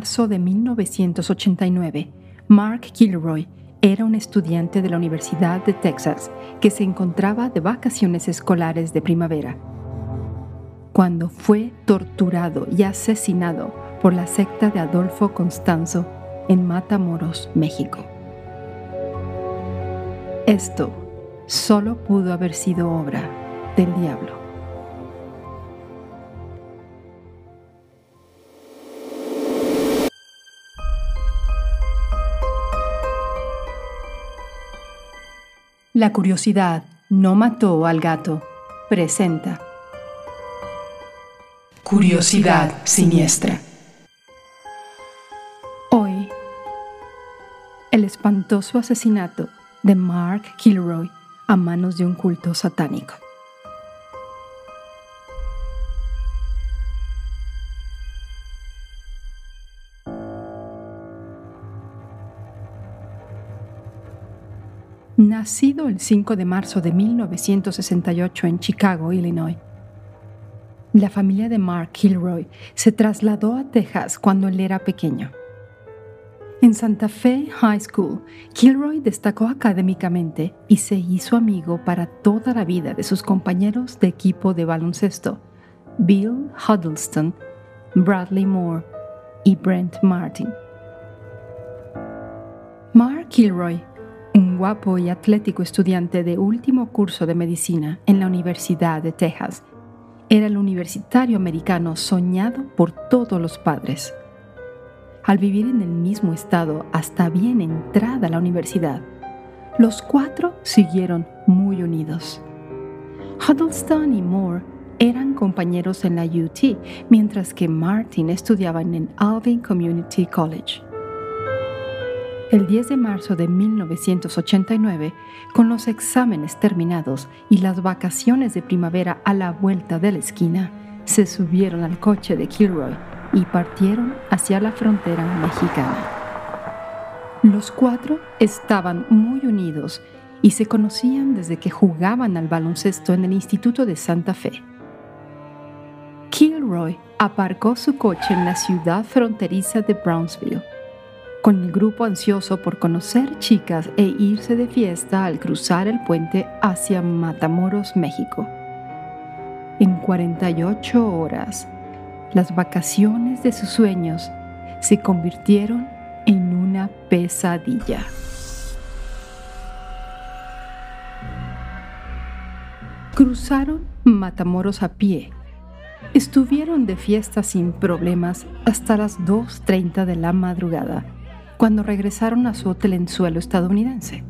marzo de 1989, Mark Kilroy era un estudiante de la Universidad de Texas que se encontraba de vacaciones escolares de primavera cuando fue torturado y asesinado por la secta de Adolfo Constanzo en Matamoros, México. Esto solo pudo haber sido obra del diablo. La curiosidad no mató al gato. Presenta. Curiosidad siniestra. Hoy, el espantoso asesinato de Mark Kilroy a manos de un culto satánico. Nacido el 5 de marzo de 1968 en Chicago, Illinois, la familia de Mark Kilroy se trasladó a Texas cuando él era pequeño. En Santa Fe High School, Kilroy destacó académicamente y se hizo amigo para toda la vida de sus compañeros de equipo de baloncesto, Bill Huddleston, Bradley Moore y Brent Martin. Mark Kilroy, guapo y atlético estudiante de último curso de medicina en la Universidad de Texas, era el universitario americano soñado por todos los padres al vivir en el mismo estado hasta bien entrada a la universidad. Los cuatro siguieron muy unidos. Huddleston y Moore eran compañeros en la UT, mientras que Martin estudiaba en el Alvin Community College. El 10 de marzo de 1989, con los exámenes terminados y las vacaciones de primavera a la vuelta de la esquina, se subieron al coche de Kilroy y partieron hacia la frontera mexicana. Los cuatro estaban muy unidos y se conocían desde que jugaban al baloncesto en el Instituto de Santa Fe. Kilroy aparcó su coche en la ciudad fronteriza de Brownsville, con el grupo ansioso por conocer chicas e irse de fiesta al cruzar el puente hacia Matamoros, México. En 48 horas, las vacaciones de sus sueños se convirtieron en una pesadilla. Cruzaron Matamoros a pie. Estuvieron de fiesta sin problemas hasta las 2.30 de la madrugada, cuando regresaron a su hotel en suelo estadounidense.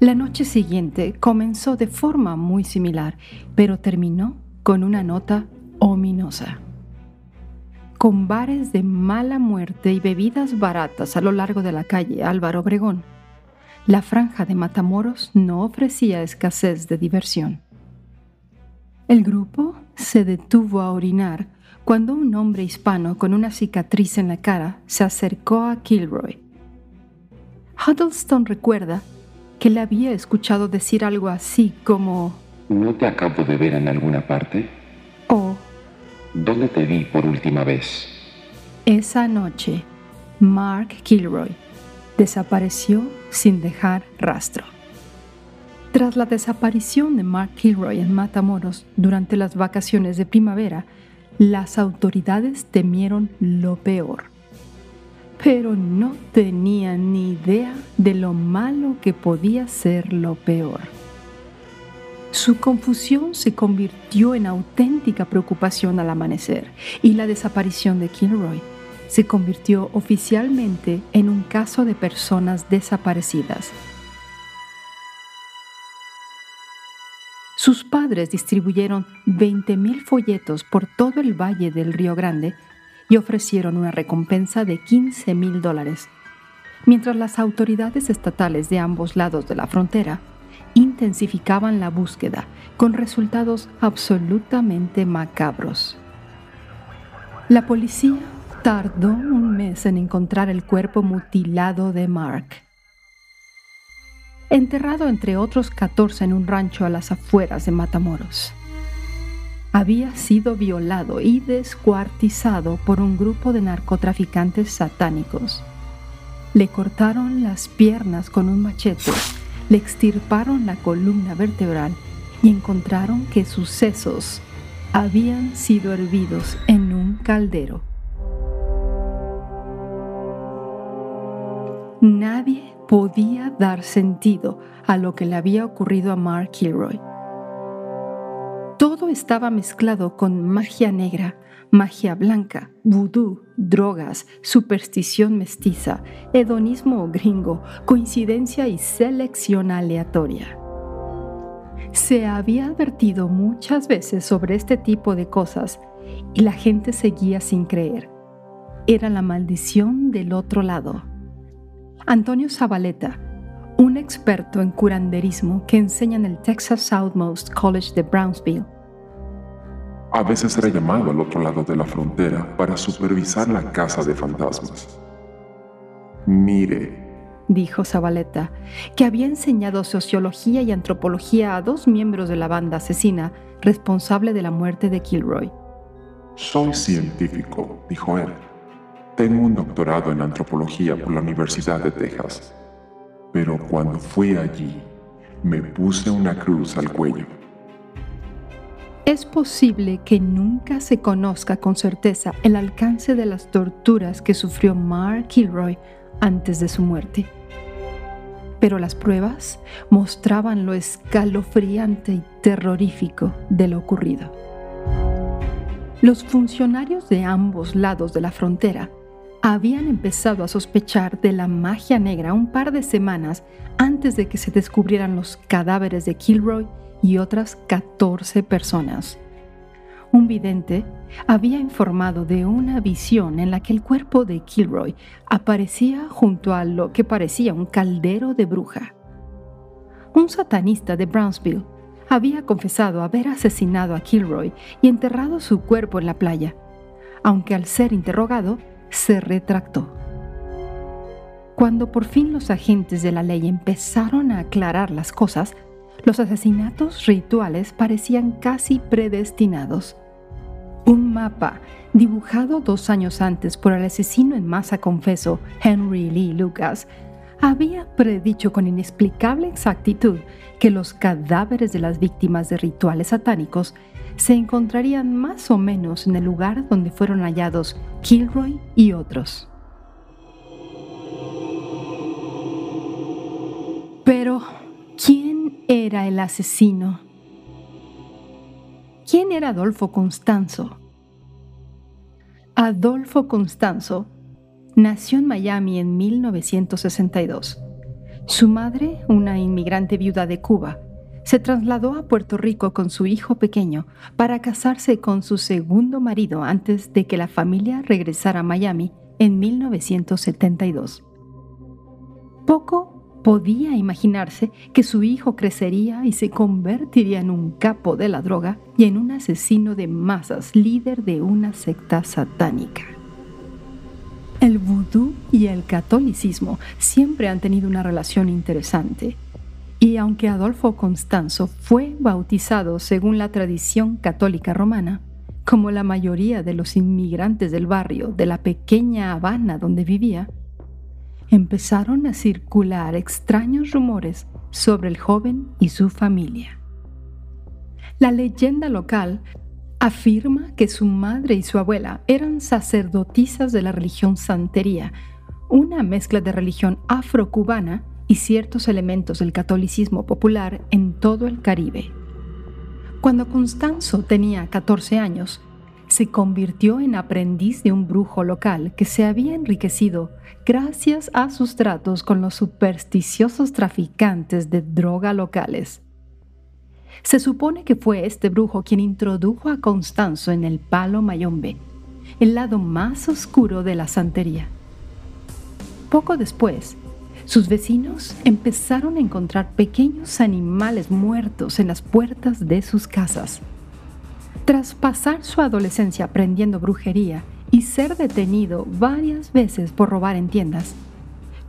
La noche siguiente comenzó de forma muy similar, pero terminó con una nota ominosa con bares de mala muerte y bebidas baratas a lo largo de la calle Álvaro Obregón. La franja de Matamoros no ofrecía escasez de diversión. El grupo se detuvo a orinar cuando un hombre hispano con una cicatriz en la cara se acercó a Kilroy. Huddleston recuerda que le había escuchado decir algo así como ¿No te acabo de ver en alguna parte? O ¿Dónde te vi por última vez? Esa noche, Mark Kilroy desapareció sin dejar rastro. Tras la desaparición de Mark Kilroy en Matamoros durante las vacaciones de primavera, las autoridades temieron lo peor. Pero no tenían ni idea de lo malo que podía ser lo peor. Su confusión se convirtió en auténtica preocupación al amanecer y la desaparición de Kilroy se convirtió oficialmente en un caso de personas desaparecidas. Sus padres distribuyeron 20.000 folletos por todo el valle del Río Grande y ofrecieron una recompensa de 15.000 dólares, mientras las autoridades estatales de ambos lados de la frontera intensificaban la búsqueda con resultados absolutamente macabros. La policía tardó un mes en encontrar el cuerpo mutilado de Mark. Enterrado entre otros 14 en un rancho a las afueras de Matamoros. había sido violado y descuartizado por un grupo de narcotraficantes satánicos. Le cortaron las piernas con un machete, le extirparon la columna vertebral y encontraron que sus sesos habían sido hervidos en un caldero. Nadie podía dar sentido a lo que le había ocurrido a Mark Kilroy. Todo estaba mezclado con magia negra, magia blanca, vudú, drogas, superstición mestiza, hedonismo gringo, coincidencia y selección aleatoria. Se había advertido muchas veces sobre este tipo de cosas y la gente seguía sin creer. Era la maldición del otro lado. Antonio Zabaleta, un experto en curanderismo que enseña en el Texas Southmost College de Brownsville. A veces era llamado al otro lado de la frontera para supervisar la casa de fantasmas. Mire, dijo Zabaleta, que había enseñado sociología y antropología a dos miembros de la banda asesina responsable de la muerte de Kilroy. Soy científico, dijo él. Tengo un doctorado en antropología por la Universidad de Texas. Pero cuando fui allí, me puse una cruz al cuello. Es posible que nunca se conozca con certeza el alcance de las torturas que sufrió Mark Kilroy antes de su muerte. Pero las pruebas mostraban lo escalofriante y terrorífico de lo ocurrido. Los funcionarios de ambos lados de la frontera habían empezado a sospechar de la magia negra un par de semanas antes de que se descubrieran los cadáveres de Kilroy y otras 14 personas. Un vidente había informado de una visión en la que el cuerpo de Kilroy aparecía junto a lo que parecía un caldero de bruja. Un satanista de Brownsville había confesado haber asesinado a Kilroy y enterrado su cuerpo en la playa, aunque al ser interrogado se retractó. Cuando por fin los agentes de la ley empezaron a aclarar las cosas, los asesinatos rituales parecían casi predestinados. Un mapa, dibujado dos años antes por el asesino en masa confeso Henry Lee Lucas, había predicho con inexplicable exactitud que los cadáveres de las víctimas de rituales satánicos se encontrarían más o menos en el lugar donde fueron hallados Kilroy y otros. Pero, ¿quién era el asesino? ¿Quién era Adolfo Constanzo? Adolfo Constanzo nació en Miami en 1962. Su madre, una inmigrante viuda de Cuba, se trasladó a Puerto Rico con su hijo pequeño para casarse con su segundo marido antes de que la familia regresara a Miami en 1972. Poco podía imaginarse que su hijo crecería y se convertiría en un capo de la droga y en un asesino de masas, líder de una secta satánica. El vudú y el catolicismo siempre han tenido una relación interesante. Y aunque Adolfo Constanzo fue bautizado según la tradición católica romana, como la mayoría de los inmigrantes del barrio de la pequeña Habana donde vivía, empezaron a circular extraños rumores sobre el joven y su familia. La leyenda local afirma que su madre y su abuela eran sacerdotisas de la religión santería, una mezcla de religión afrocubana y ciertos elementos del catolicismo popular en todo el Caribe. Cuando Constanzo tenía 14 años, se convirtió en aprendiz de un brujo local que se había enriquecido gracias a sus tratos con los supersticiosos traficantes de droga locales. Se supone que fue este brujo quien introdujo a Constanzo en el palo mayombe, el lado más oscuro de la santería. Poco después, sus vecinos empezaron a encontrar pequeños animales muertos en las puertas de sus casas. Tras pasar su adolescencia aprendiendo brujería y ser detenido varias veces por robar en tiendas,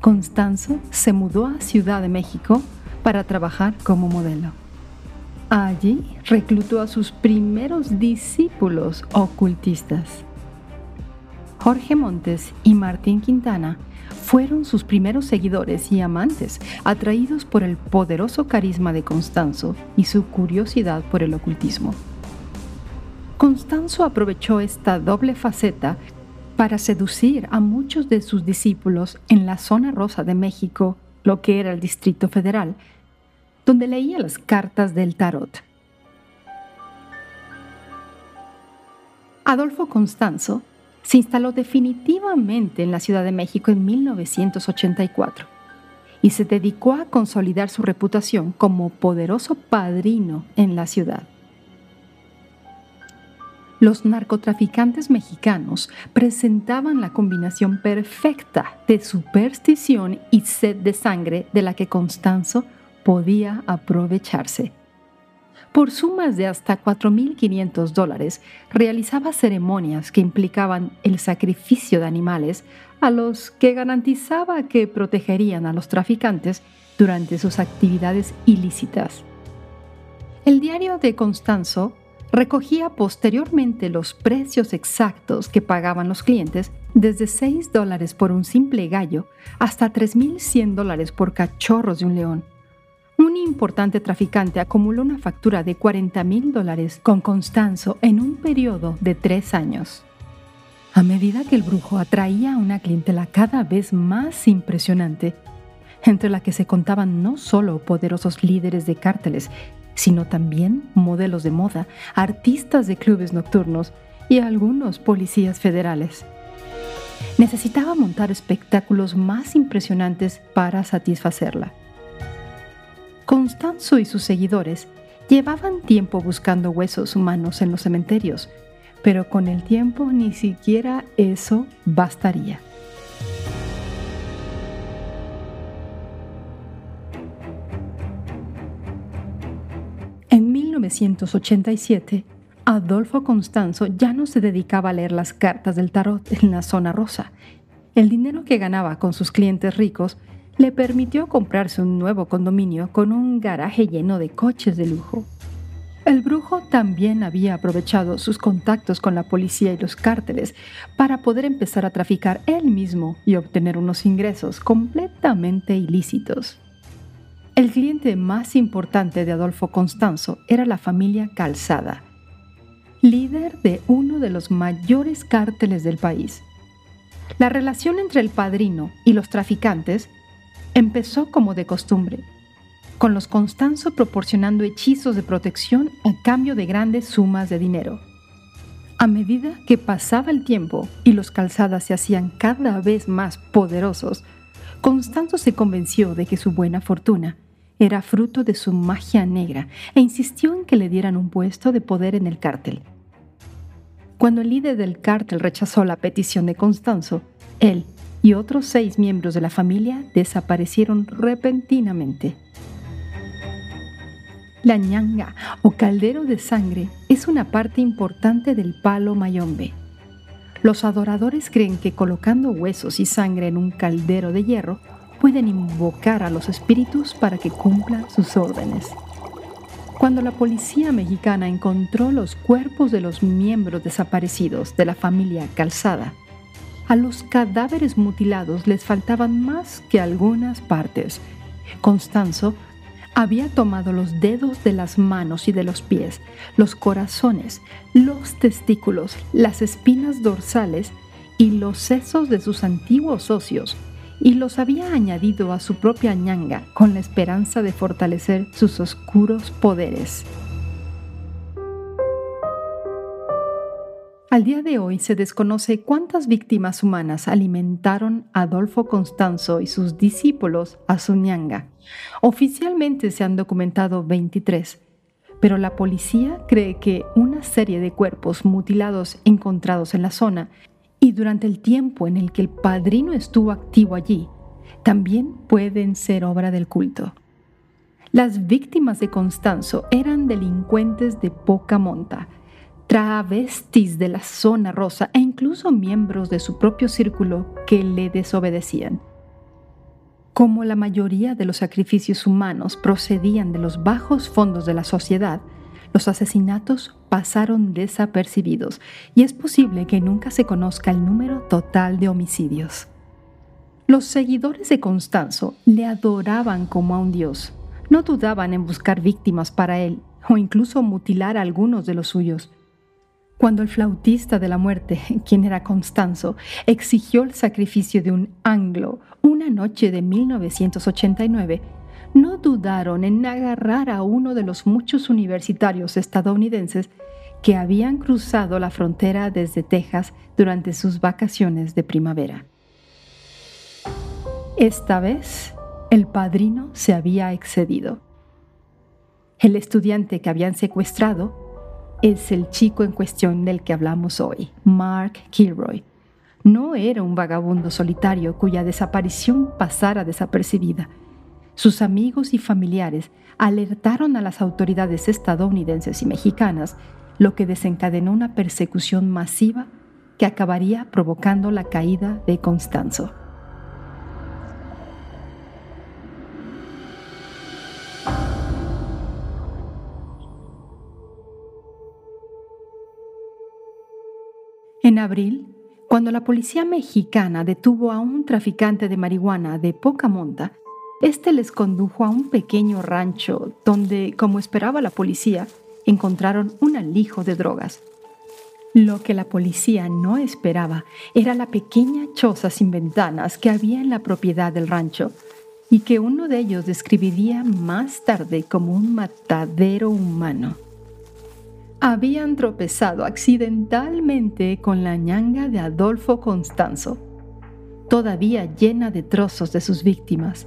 Constanzo se mudó a Ciudad de México para trabajar como modelo. Allí reclutó a sus primeros discípulos ocultistas. Jorge Montes y Martín Quintana fueron sus primeros seguidores y amantes, atraídos por el poderoso carisma de Constanzo y su curiosidad por el ocultismo. Constanzo aprovechó esta doble faceta para seducir a muchos de sus discípulos en la zona rosa de México, lo que era el Distrito Federal, donde leía las cartas del tarot. Adolfo Constanzo se instaló definitivamente en la Ciudad de México en 1984 y se dedicó a consolidar su reputación como poderoso padrino en la ciudad. Los narcotraficantes mexicanos presentaban la combinación perfecta de superstición y sed de sangre de la que Constanzo podía aprovecharse. Por sumas de hasta 4.500 dólares, realizaba ceremonias que implicaban el sacrificio de animales a los que garantizaba que protegerían a los traficantes durante sus actividades ilícitas. El diario de Constanzo recogía posteriormente los precios exactos que pagaban los clientes desde 6 dólares por un simple gallo hasta 3.100 dólares por cachorros de un león un importante traficante acumuló una factura de 40 mil dólares con Constanzo en un periodo de tres años. A medida que el brujo atraía a una clientela cada vez más impresionante, entre la que se contaban no solo poderosos líderes de cárteles, sino también modelos de moda, artistas de clubes nocturnos y algunos policías federales. Necesitaba montar espectáculos más impresionantes para satisfacerla. Constanzo y sus seguidores llevaban tiempo buscando huesos humanos en los cementerios, pero con el tiempo ni siquiera eso bastaría. En 1987, Adolfo Constanzo ya no se dedicaba a leer las cartas del tarot en la zona rosa. El dinero que ganaba con sus clientes ricos le permitió comprarse un nuevo condominio con un garaje lleno de coches de lujo. El brujo también había aprovechado sus contactos con la policía y los cárteles para poder empezar a traficar él mismo y obtener unos ingresos completamente ilícitos. El cliente más importante de Adolfo Constanzo era la familia Calzada, líder de uno de los mayores cárteles del país. La relación entre el padrino y los traficantes Empezó como de costumbre, con los Constanzo proporcionando hechizos de protección a cambio de grandes sumas de dinero. A medida que pasaba el tiempo y los calzadas se hacían cada vez más poderosos, Constanzo se convenció de que su buena fortuna era fruto de su magia negra e insistió en que le dieran un puesto de poder en el cártel. Cuando el líder del cártel rechazó la petición de Constanzo, él y otros seis miembros de la familia desaparecieron repentinamente. La ñanga o caldero de sangre es una parte importante del palo mayombe. Los adoradores creen que colocando huesos y sangre en un caldero de hierro pueden invocar a los espíritus para que cumplan sus órdenes. Cuando la policía mexicana encontró los cuerpos de los miembros desaparecidos de la familia Calzada, a los cadáveres mutilados les faltaban más que algunas partes. Constanzo había tomado los dedos de las manos y de los pies, los corazones, los testículos, las espinas dorsales y los sesos de sus antiguos socios y los había añadido a su propia ñanga con la esperanza de fortalecer sus oscuros poderes. Al día de hoy se desconoce cuántas víctimas humanas alimentaron Adolfo Constanzo y sus discípulos a Zuñanga. Oficialmente se han documentado 23, pero la policía cree que una serie de cuerpos mutilados encontrados en la zona y durante el tiempo en el que el padrino estuvo activo allí, también pueden ser obra del culto. Las víctimas de Constanzo eran delincuentes de poca monta, travestis de la zona rosa e incluso miembros de su propio círculo que le desobedecían. Como la mayoría de los sacrificios humanos procedían de los bajos fondos de la sociedad, los asesinatos pasaron desapercibidos y es posible que nunca se conozca el número total de homicidios. Los seguidores de Constanzo le adoraban como a un dios. No dudaban en buscar víctimas para él o incluso mutilar a algunos de los suyos. Cuando el flautista de la muerte, quien era Constanzo, exigió el sacrificio de un anglo una noche de 1989, no dudaron en agarrar a uno de los muchos universitarios estadounidenses que habían cruzado la frontera desde Texas durante sus vacaciones de primavera. Esta vez, el padrino se había excedido. El estudiante que habían secuestrado es el chico en cuestión del que hablamos hoy, Mark Kilroy. No era un vagabundo solitario cuya desaparición pasara desapercibida sus amigos y familiares alertaron a las autoridades estadounidenses y mexicanas, lo que desencadenó una persecución masiva que acabaría provocando la caída de Constanzo. En abril, cuando la policía mexicana detuvo a un traficante de marihuana de poca monta, este les condujo a un pequeño rancho donde, como esperaba la policía, encontraron un alijo de drogas. Lo que la policía no esperaba era la pequeña choza sin ventanas que había en la propiedad del rancho y que uno de ellos describiría más tarde como un matadero humano. Habían tropezado accidentalmente con la ñanga de Adolfo Constanzo, todavía llena de trozos de sus víctimas,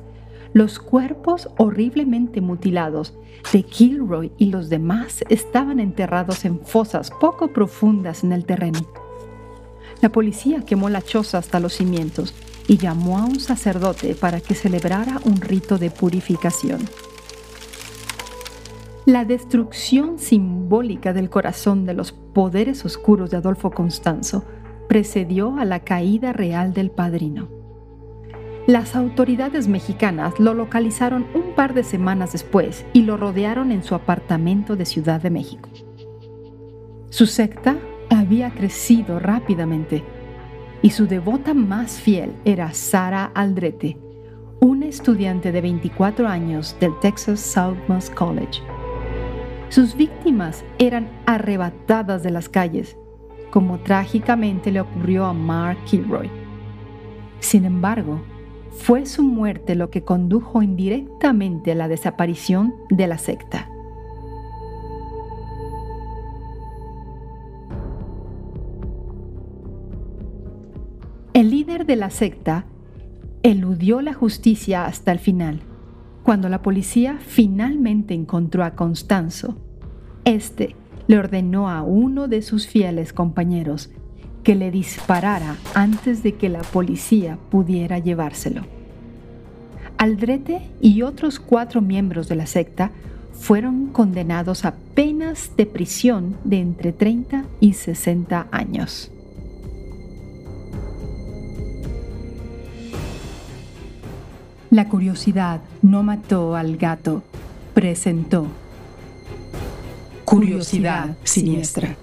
los cuerpos horriblemente mutilados de Kilroy y los demás estaban enterrados en fosas poco profundas en el terreno. La policía quemó la choza hasta los cimientos y llamó a un sacerdote para que celebrara un rito de purificación. La destrucción simbólica del corazón de los poderes oscuros de Adolfo Constanzo precedió a la caída real del padrino. Las autoridades mexicanas lo localizaron un par de semanas después y lo rodearon en su apartamento de Ciudad de México. Su secta había crecido rápidamente y su devota más fiel era Sara Aldrete, una estudiante de 24 años del Texas Southmost College. Sus víctimas eran arrebatadas de las calles, como trágicamente le ocurrió a Mark Kilroy. Sin embargo, fue su muerte lo que condujo indirectamente a la desaparición de la secta. El líder de la secta eludió la justicia hasta el final. Cuando la policía finalmente encontró a Constanzo, este le ordenó a uno de sus fieles compañeros que le disparara antes de que la policía pudiera llevárselo. Aldrete y otros cuatro miembros de la secta fueron condenados a penas de prisión de entre 30 y 60 años. La curiosidad no mató al gato, presentó. Curiosidad siniestra.